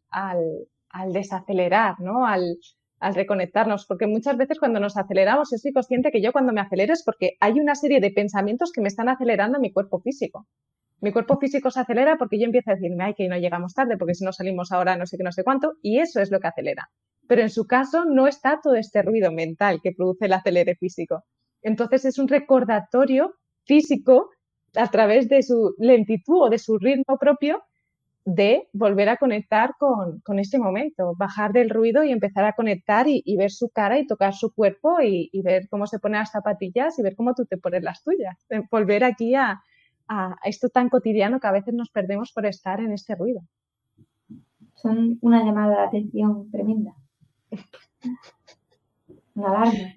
desacelerar, ¿no? Al, al reconectarnos, porque muchas veces cuando nos aceleramos, yo soy consciente que yo cuando me acelero es porque hay una serie de pensamientos que me están acelerando mi cuerpo físico. Mi cuerpo físico se acelera porque yo empiezo a decirme, ay, que no llegamos tarde, porque si no salimos ahora no sé qué, no sé cuánto, y eso es lo que acelera. Pero en su caso no está todo este ruido mental que produce el acelere físico. Entonces es un recordatorio físico a través de su lentitud o de su ritmo propio de volver a conectar con, con este momento, bajar del ruido y empezar a conectar y, ver su cara y tocar su cuerpo y, ver cómo se pone las zapatillas y ver cómo tú te pones las tuyas. Eh, volver aquí a, a, esto tan cotidiano que a veces nos perdemos por estar en este ruido. Son una llamada de atención tremenda. Una alarma.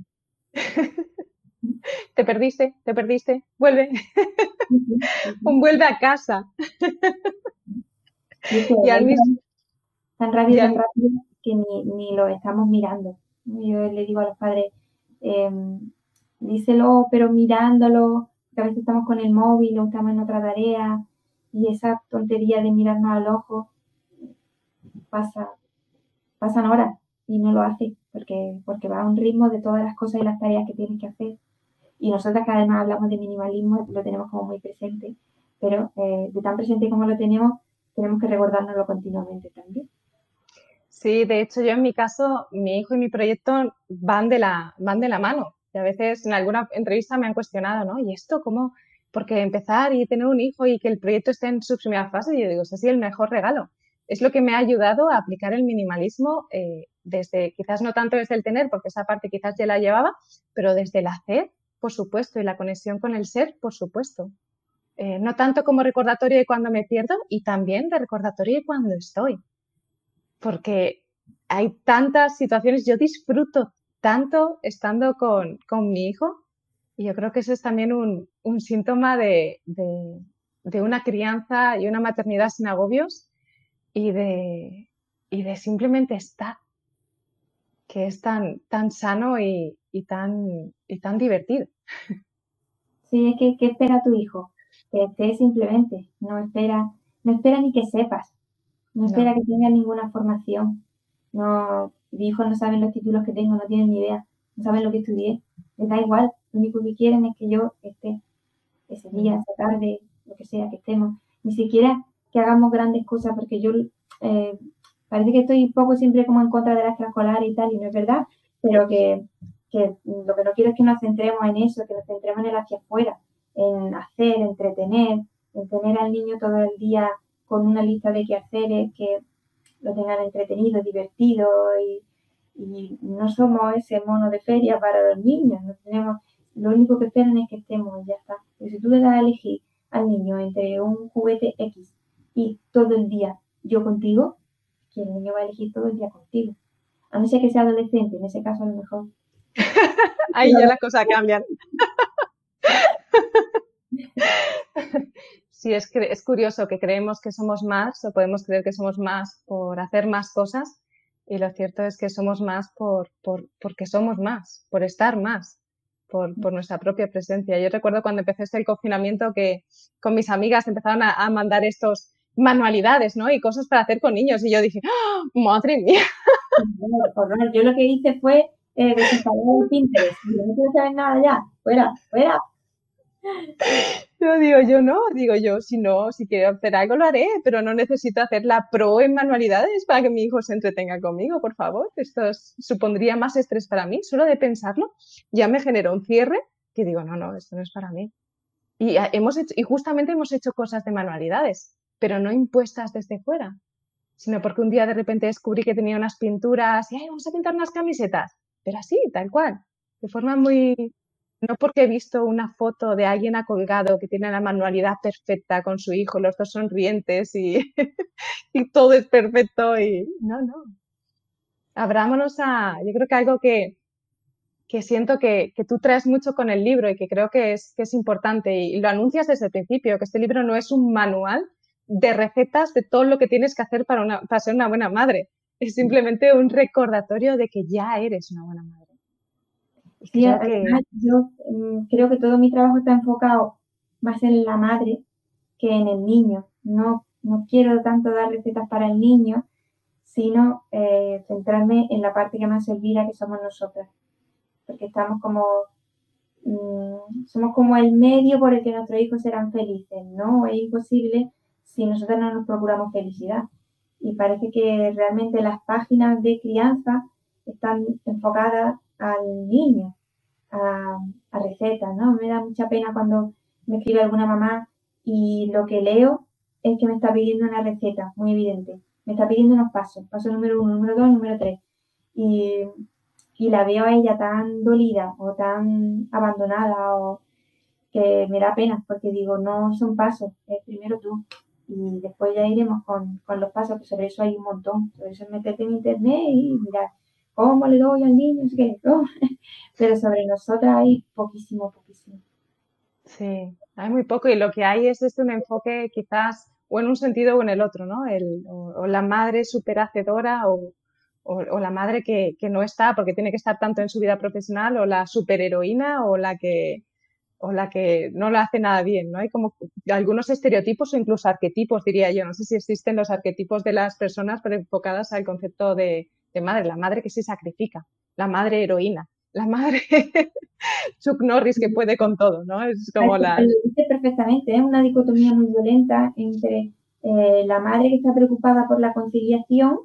te perdiste, te perdiste, vuelve. Un vuelve a casa tan rápido, tan rápido que ni, ni, lo estamos mirando. Yo le digo a los padres, em, díselo, pero mirándolo, que a veces estamos con el móvil o estamos en otra tarea y esa tontería de mirarnos al ojo pasa, pasan horas y no lo hace porque, porque va a un ritmo de todas las cosas y las tareas que tienes que hacer. Y nosotras que además hablamos de minimalismo, lo tenemos como muy presente, pero eh, de tan presente como lo tenemos, tenemos que recordárnoslo continuamente también. Sí, de hecho yo en mi caso, mi hijo y mi proyecto van de la, van de la mano. Y a veces en alguna entrevista me han cuestionado, ¿no? ¿Y esto cómo? Porque empezar y tener un hijo y que el proyecto esté en su primera fase, yo digo, es así el mejor regalo. Es lo que me ha ayudado a aplicar el minimalismo eh, desde, quizás no tanto desde el tener, porque esa parte quizás ya la llevaba, pero desde el hacer, por supuesto, y la conexión con el ser, por supuesto. Eh, no tanto como recordatorio de cuando me pierdo y también de recordatorio de cuando estoy. Porque hay tantas situaciones, yo disfruto tanto estando con, mi hijo y yo creo que eso es también un, síntoma de, una crianza y una maternidad sin agobios y de, de simplemente estar, que es tan, tan sano y, tan, y tan divertido. Sí, que, ¿qué espera tu hijo? Que esté simplemente, no espera, no espera ni que sepas, no, espera que tengas ninguna formación. No, mi hijo no saben los títulos que tengo, no tienen ni idea, no saben lo que estudié, les da igual, lo único que quieren es que yo esté ese día, esa tarde, lo que sea que estemos, ni siquiera que hagamos grandes cosas, porque yo eh, parece que estoy un poco siempre como en contra de la extraescolar y tal, y no es verdad, pero que, que lo que no quiero es que nos centremos en eso, que nos centremos en el hacia afuera, en hacer, entretener, en tener al niño todo el día con una lista de quehaceres que lo tengan entretenido, divertido y, no somos ese mono de feria para los niños, no tenemos, lo único que esperan es que estemos y ya está. Pero si tú le das a elegir al niño entre un juguete X y todo el día yo contigo, que el niño va a elegir todo el día contigo. A no ser que sea adolescente, en ese caso a lo mejor. Ahí ya las cosas cambian. Sí, es, es curioso que creemos que somos más o podemos creer que somos más por hacer más cosas y lo cierto es que somos más por, por porque somos más, por estar más, por, por, nuestra propia presencia. Yo recuerdo cuando empecé este confinamiento que con mis amigas empezaron a, mandar estos manualidades, ¿no? Y cosas para hacer con niños y yo dije, ¡Ah, madre mía. Yo lo que hice fue eh, desinstalar el Pinterest. no quiero saber nada ya, fuera, fuera. Yo digo, yo no, digo yo, si no, si quiero hacer algo lo haré, pero no necesito hacer la pro en manualidades para que mi hijo se entretenga conmigo, por favor. Esto supondría más estrés para mí, solo de pensarlo ya me generó un cierre que digo, no, no, esto no es para mí. Y, hemos hecho, y justamente hemos hecho cosas de manualidades, pero no impuestas desde fuera, sino porque un día de repente descubrí que tenía unas pinturas y, ay, vamos a pintar unas camisetas, pero así, tal cual, de forma muy, no porque he visto una foto de alguien acolgado que tiene la manualidad perfecta con su hijo, los dos sonrientes y, todo es perfecto y no, no. Abrámonos a, yo creo que algo que, que siento que, que, tú traes mucho con el libro y que creo que es, que es importante y, lo anuncias desde el principio, que este libro no es un manual de recetas de todo lo que tienes que hacer para, para ser una buena madre. Es simplemente un recordatorio de que ya eres una buena madre. Sí, yo mm, creo que todo mi trabajo está enfocado más en la madre que en el niño. No, no quiero tanto dar recetas para el niño, sino eh, centrarme en la parte que más olvida, que somos nosotras. Porque estamos como, mm, somos como el medio por el que nuestros hijos serán felices, ¿no? Es imposible si nosotros no nos procuramos felicidad. Y parece que realmente las páginas de crianza están enfocadas al niño, a, recetas, ¿no? Me da mucha pena cuando me escribe alguna mamá y lo que leo es que me está pidiendo una receta, muy evidente. Me está pidiendo unos pasos, paso número uno, número dos, número tres. Y, y la veo a ella tan dolida o tan abandonada o que me da pena porque digo, no son pasos, es primero tú. Y después ya iremos con, con los pasos, que sobre eso hay un montón. Sobre eso meterte en internet y mirar cómo le doy al niño, pero sobre nosotras hay poquísimo, poquísimo. Sí, hay muy poco y lo que hay es este un enfoque quizás o en un sentido o en el otro, ¿no? El, o, la madre superhacedora o, o, la madre que, que, no está porque tiene que estar tanto en su vida profesional o la superheroína o la que o la que no lo hace nada bien, ¿no? Hay como algunos estereotipos o incluso arquetipos, diría yo. No sé si existen los arquetipos de las personas, pero enfocadas al concepto de, de madre, la madre que se sacrifica, la madre heroína, la madre Chuck Norris que puede con todo, ¿no? Es como la... Lo dice perfectamente, es una dicotomía muy violenta entre eh, la madre que está preocupada por la conciliación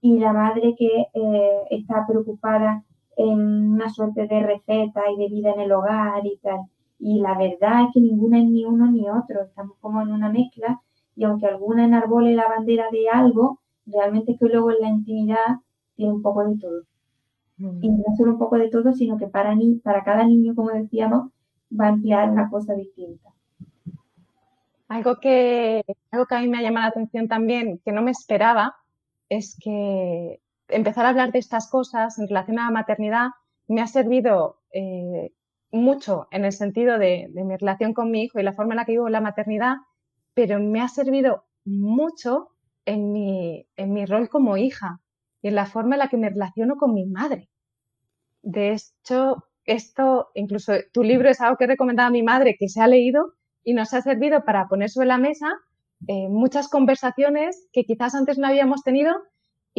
y la madre que eh, está preocupada en una suerte de receta y de vida en el hogar y tal. Y la verdad es que ninguna es ni uno ni otro, estamos como en una mezcla y aunque alguna enarbole la bandera de algo, realmente es que luego en la intimidad tiene un poco de todo. Mm. Y no solo un poco de todo, sino que para, ni, para cada niño, como decíamos, va a emplear una cosa distinta. Algo que, algo que a mí me ha llamado la atención también, que no me esperaba, es que empezar a hablar de estas cosas en relación a la maternidad me ha servido eh, mucho en el sentido de, de, mi relación con mi hijo y la forma en la que vivo la maternidad, pero me ha servido mucho en mi, en mi rol como hija, y en la forma en la que me relaciono con mi madre. De hecho, esto, incluso tu libro es algo que he recomendado a mi madre que se ha leído y nos ha servido para poner sobre la mesa eh, muchas conversaciones que quizás antes no habíamos tenido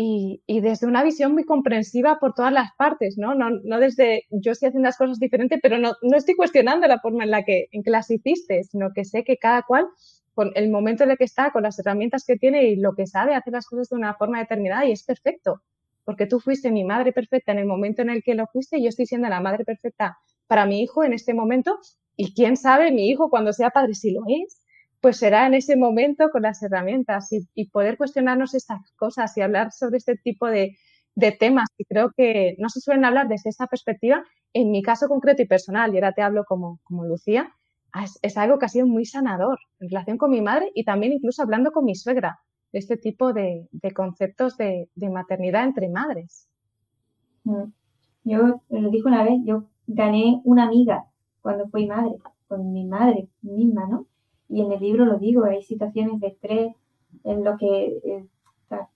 y, y, desde una visión muy comprensiva por todas las partes, ¿no? No, no desde yo estoy haciendo las cosas diferentes, pero no, no estoy cuestionando la forma en la, que, en que las hiciste, sino que sé que cada cual con el momento en el que está, con las herramientas que tiene y lo que sabe, hace las cosas de una forma determinada y es perfecto. Porque tú fuiste mi madre perfecta en el momento en el que lo fuiste y yo estoy siendo la madre perfecta para mi hijo en este momento y quién sabe, mi hijo cuando sea padre, si lo es, pues será en ese momento con las herramientas y, poder cuestionarnos estas cosas y hablar sobre este tipo de, de temas que creo que no se suelen hablar desde esta perspectiva, en mi caso concreto y personal, y ahora te hablo como, Lucía, es, algo que ha sido muy sanador en relación con mi madre y también incluso hablando con mi suegra de este tipo de, conceptos de, maternidad entre madres. Mm. Yo lo dije una vez, yo gané una amiga cuando fui madre, con mi madre misma, ¿no? Y en el libro lo digo, hay situaciones de estrés en lo que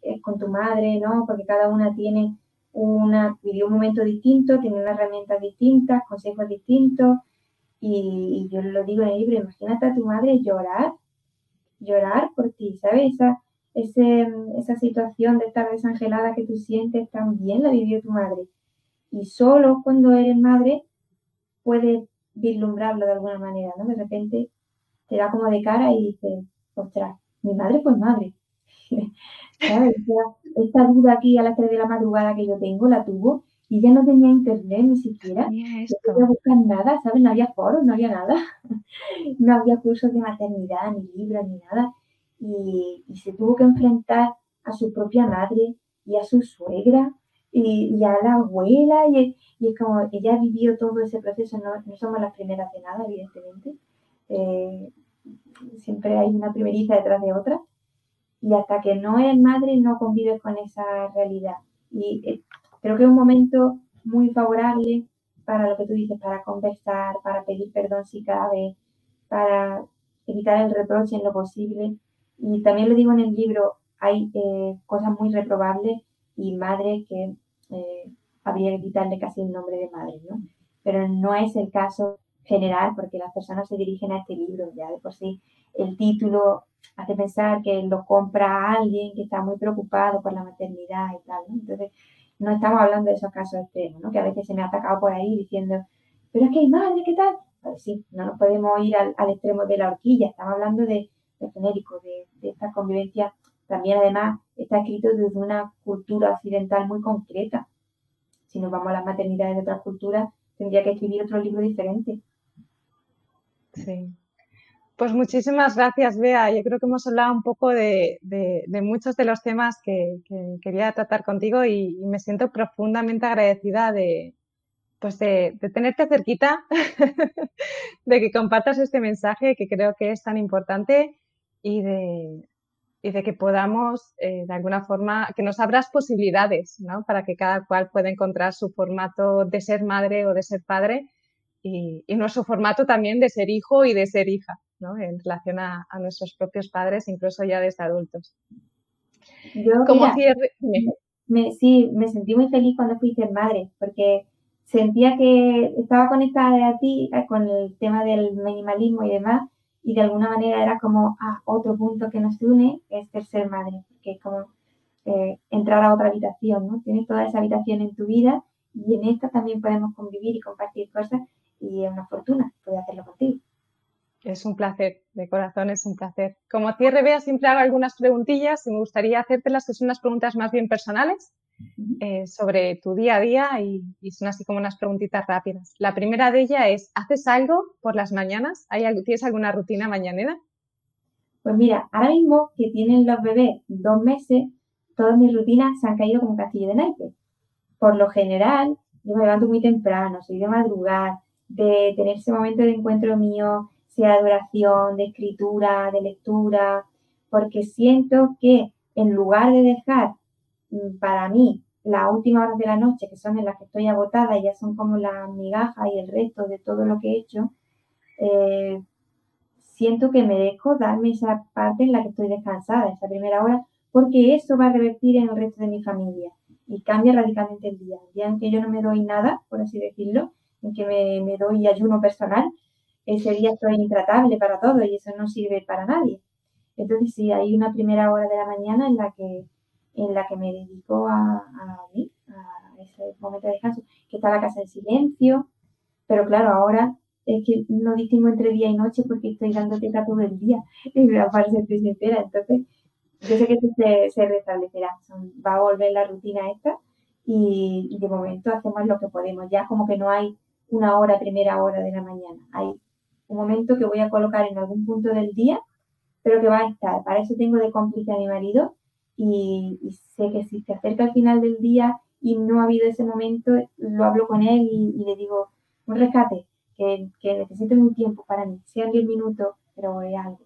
es con tu madre, ¿no? Porque cada una tiene una, vivió un momento distinto, tiene unas herramientas distintas, consejos distintos, y, yo lo digo en el libro, imagínate a tu madre llorar, llorar por ti, ¿sabes? Esa, esa situación de estar desangelada que tú sientes también la vivió tu madre. Y solo cuando eres madre puedes vislumbrarlo de alguna manera, ¿no? De repente te da como de cara y dices, ostras, mi madre pues madre. ¿Sabes? Esta duda aquí a las 3 de la madrugada que yo tengo, la tuvo, y ya no tenía internet ni siquiera. No podía buscar nada, ¿sabes? No había foros, no había nada. no había cursos de maternidad, ni libros, ni nada. Y, y, se tuvo que enfrentar a su propia madre y a su suegra y, a la abuela. Y, y, es como, ella vivió todo ese proceso, no, no somos las primeras de nada, evidentemente. Eh, siempre hay una primeriza detrás de otra. Y hasta que no es madre, no convives con esa realidad. Y eh, creo que es un momento muy favorable para lo que tú dices, para conversar, para pedir perdón si cabe, para evitar el reproche en lo posible. Y también lo digo en el libro, hay eh, cosas muy reprobables y madres que eh, habría que quitarle casi el nombre de madre, ¿no? Pero no es el caso general porque las personas se dirigen a este libro ya de por sí. El título hace pensar que lo compra alguien que está muy preocupado por la maternidad y tal, ¿no? Entonces, no estamos hablando de esos casos extremos, ¿no? Que a veces se me ha atacado por ahí diciendo, pero es que hay madre, ¿qué tal? Pues sí, no nos podemos ir al, extremo de la horquilla, estamos hablando de, genérico, de, de esta convivencia. También, además, está escrito desde una cultura occidental muy concreta. Si nos vamos a las maternidades de otras culturas, tendría que escribir otro libro diferente. Sí. Pues muchísimas gracias, Bea. Yo creo que hemos hablado un poco de, muchos de los temas que, quería tratar contigo y, me siento profundamente agradecida de, pues de, tenerte cerquita, de que compartas este mensaje que creo que es tan importante y de, de que podamos, eh, de alguna forma, que nos abras posibilidades, ¿no? Para que cada cual pueda encontrar su formato de ser madre o de ser padre y, nuestro formato también de ser hijo y de ser hija, ¿no? En relación a, nuestros propios padres, incluso ya desde adultos. Yo, Como me, sí, me sentí muy feliz cuando fuiste madre, porque sentía que estaba conectada a ti eh, con el tema del minimalismo y demás, y de alguna manera era como, ah, otro punto que nos une es el ser madre, que es como eh, entrar a otra habitación, ¿no? Tienes toda esa habitación en tu vida y en esta también podemos convivir y compartir cosas y es una fortuna poder hacerlo contigo. Es un placer, de corazón es un placer. Como cierre, vea, siempre hago algunas preguntillas y me gustaría hacértelas, que son unas preguntas más bien personales eh, sobre tu día a día y, son así como unas preguntitas rápidas. La primera de ellas es, ¿haces algo por las mañanas? ¿Hay, ¿Tienes alguna rutina mañanera? Pues mira, ahora mismo que tienen los bebés dos meses, todas mis rutinas se han caído como castillo de naipes. Por lo general, yo me levanto muy temprano, soy de madrugar, de tener ese momento de encuentro mío, sea de oración, de escritura, de lectura, porque siento que en lugar de dejar mm, para mí las últimas horas de la noche, que son en las que estoy agotada y ya son como la migaja y el resto de todo lo que he hecho, eh, siento que merezco darme esa parte en la que estoy descansada, esa primera hora, porque eso va a revertir en el resto de mi familia y cambia radicalmente el día. El día que yo no me doy nada, por así decirlo, que me, doy ayuno personal, ese día estoy intratable para todo y eso no sirve para nadie. Entonces sí, hay una primera hora de la mañana en la que, en la que me dedico a, a mí, a ese momento de descanso, que está la casa en silencio, pero claro, ahora es que no distingo entre día y noche porque estoy dando teta todo el día, y me va a parecer sincera, entonces yo sé que eso se, se restablecerá, va a volver la rutina esta y, y de momento hacemos lo que podemos, ya como que no hay una hora, primera hora de la mañana. Hay un momento que voy a colocar en algún punto del día, pero que va a estar. Para eso tengo de cómplice a mi marido y, sé que si se acerca al final del día y no ha habido ese momento, lo hablo con él y, le digo, un rescate, que, que necesito un tiempo para mí, sean 10 minutos, pero es algo.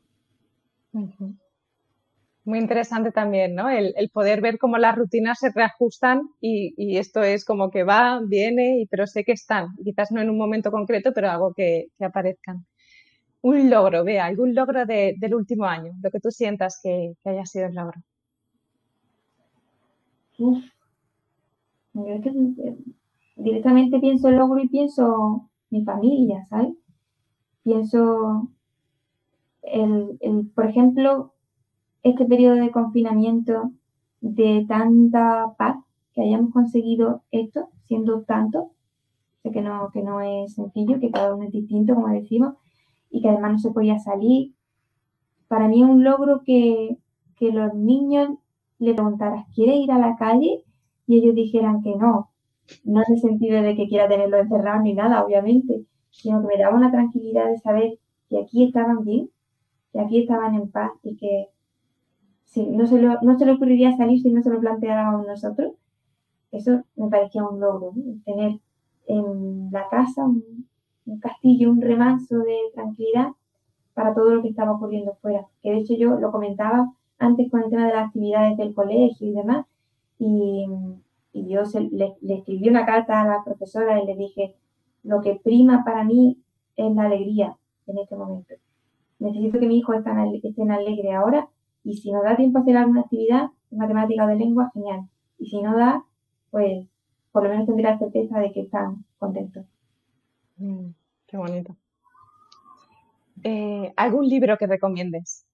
Muy interesante también, ¿no? El, poder ver cómo las rutinas se reajustan y, esto es como que va, viene, y, pero sé que están. Quizás no en un momento concreto, pero algo que, aparezcan. Un logro, vea, algún logro del último año, lo que tú sientas que, haya sido el logro. Uf. que eh, directamente pienso el logro y pienso mi familia, ¿sabes? Pienso, el, el, por ejemplo, este periodo de confinamiento de tanta paz, que hayamos conseguido esto siendo tanto, sé que no, que no es sencillo, que cada uno es distinto, como decimos, y que además no se podía salir. Para mí es un logro que, que los niños le preguntaras, ¿quieres ir a la calle? Y ellos dijeran que no. No en el sentido de que quiera tenerlo encerrado ni nada, obviamente, sino que me daba una tranquilidad de saber que aquí estaban bien, que aquí estaban en paz y que si no, se lo, no se le ocurriría salir si no se lo planteáramos nosotros. Eso me parecía un logro, tener en la casa un, castillo, un remanso de tranquilidad para todo lo que estaba ocurriendo fuera. Que de hecho yo lo comentaba antes con el tema de las actividades del colegio y demás, y, yo le, escribí una carta a la profesora y le dije, lo que prima para mí es la alegría en este momento. Necesito que mi hijo esté, alegre ahora y si no da tiempo a hacer alguna actividad, matemática o de lengua, genial. Y si no da, pues por lo menos tendré la certeza de que están contentos. Mm, qué bonito. Eh, ¿Algún libro que recomiendes?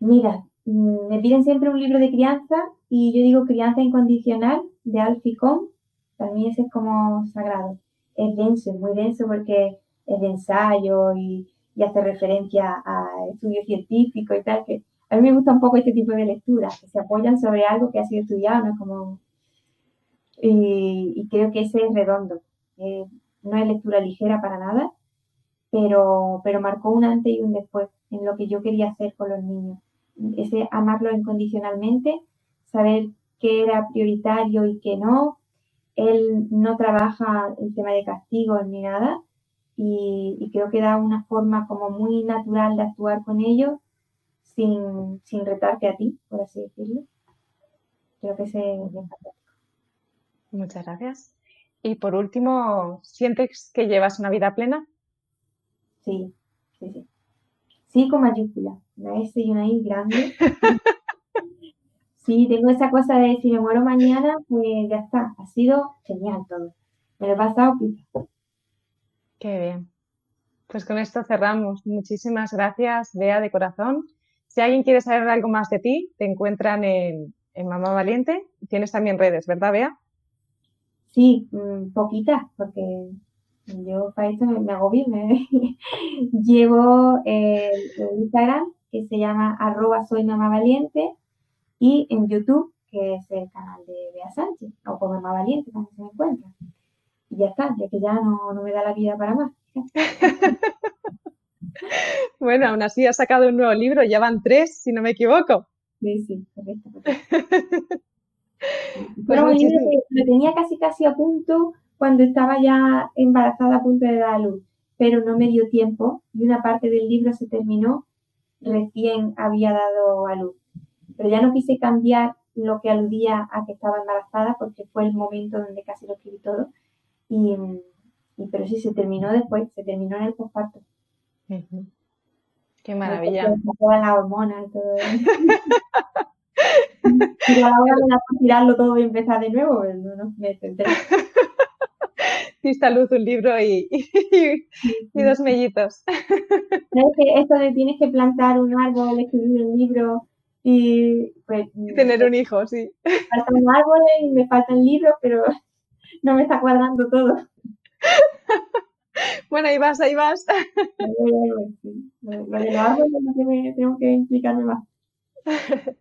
Mira, mm, me piden siempre un libro de crianza y yo digo Crianza Incondicional de Alfie Para mí ese es como sagrado. Es denso, es muy denso porque es de ensayo y, hace referencia a estudios científicos y tal, que a mí me gusta un poco este tipo de lecturas, que se apoyan sobre algo que ha sido estudiado, no como... Y, creo que ese es redondo. Eh, no es lectura ligera para nada, pero, pero marcó un antes y un después en lo que yo quería hacer con los niños ese amarlo incondicionalmente, saber qué era prioritario y qué no. Él no trabaja el tema de castigos ni nada y, creo que da una forma como muy natural de actuar con ellos sin, sin retarte a ti, por así decirlo. Creo que ese es fantástico. Muchas gracias. Y por último, ¿sientes que llevas una vida plena? Sí, sí, sí. Sí, con mayúscula. Una S y una I grande. sí, tengo esa cosa de si me muero mañana, pues ya está. Ha sido genial todo. Me lo he pasado Qué bien. Pues con esto cerramos. Muchísimas gracias, Bea, de corazón. Si alguien quiere saber algo más de ti, te encuentran en, Mamá Valiente. Tienes también redes, ¿verdad, Bea? Sí, mm, poquitas, porque yo para esto me, agobio. Me... Llevo el, Instagram que se llama arroba soy mamá valiente y en YouTube que es el canal de Bea Sánchez o con mamá valiente también se me encuentra. Ya está, ya que ya no, me da la vida para más. bueno, aún así ha sacado un nuevo libro, ya van tres, si no me equivoco. Sí, sí, correcto. Pues lo tenía casi casi a punto cuando estaba ya embarazada a punto de dar a luz, pero no me dio tiempo y una parte del libro se terminó recién había dado a luz. Pero ya no quise cambiar lo que aludía a que estaba embarazada porque fue el momento donde casi lo escribí todo. Y, pero sí, se terminó después, se terminó en el posparto. Qué maravilla. Toda la hormona y todo eso. y a la hora de tirarlo todo y empezar de nuevo, pues, no, no, me diste luz un libro y, dos mellitos. ¿Sabes que esto de tienes que plantar un árbol, escribir un libro y pues... Tener un hijo, sí. Faltan árboles y me faltan libros, pero no me está cuadrando todo. Bueno, ahí vas, ahí vas. Lo de los árboles tengo que implicarme más.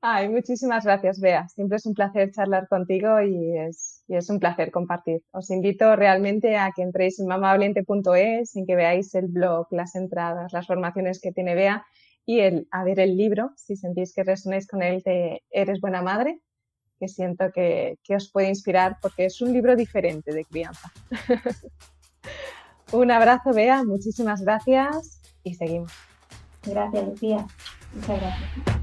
Ay, muchísimas gracias, Bea. Siempre es un placer charlar contigo y es, es un placer compartir. Os invito realmente a que entréis en mamableente.es, en que veáis el blog, las entradas, las formaciones que tiene Bea y el, a ver el libro, si sentís que resonéis con él de Eres buena madre, que siento que, que os puede inspirar porque es un libro diferente de crianza. un abrazo, Bea, muchísimas gracias y seguimos. Gracias, Lucía. Muchas gracias.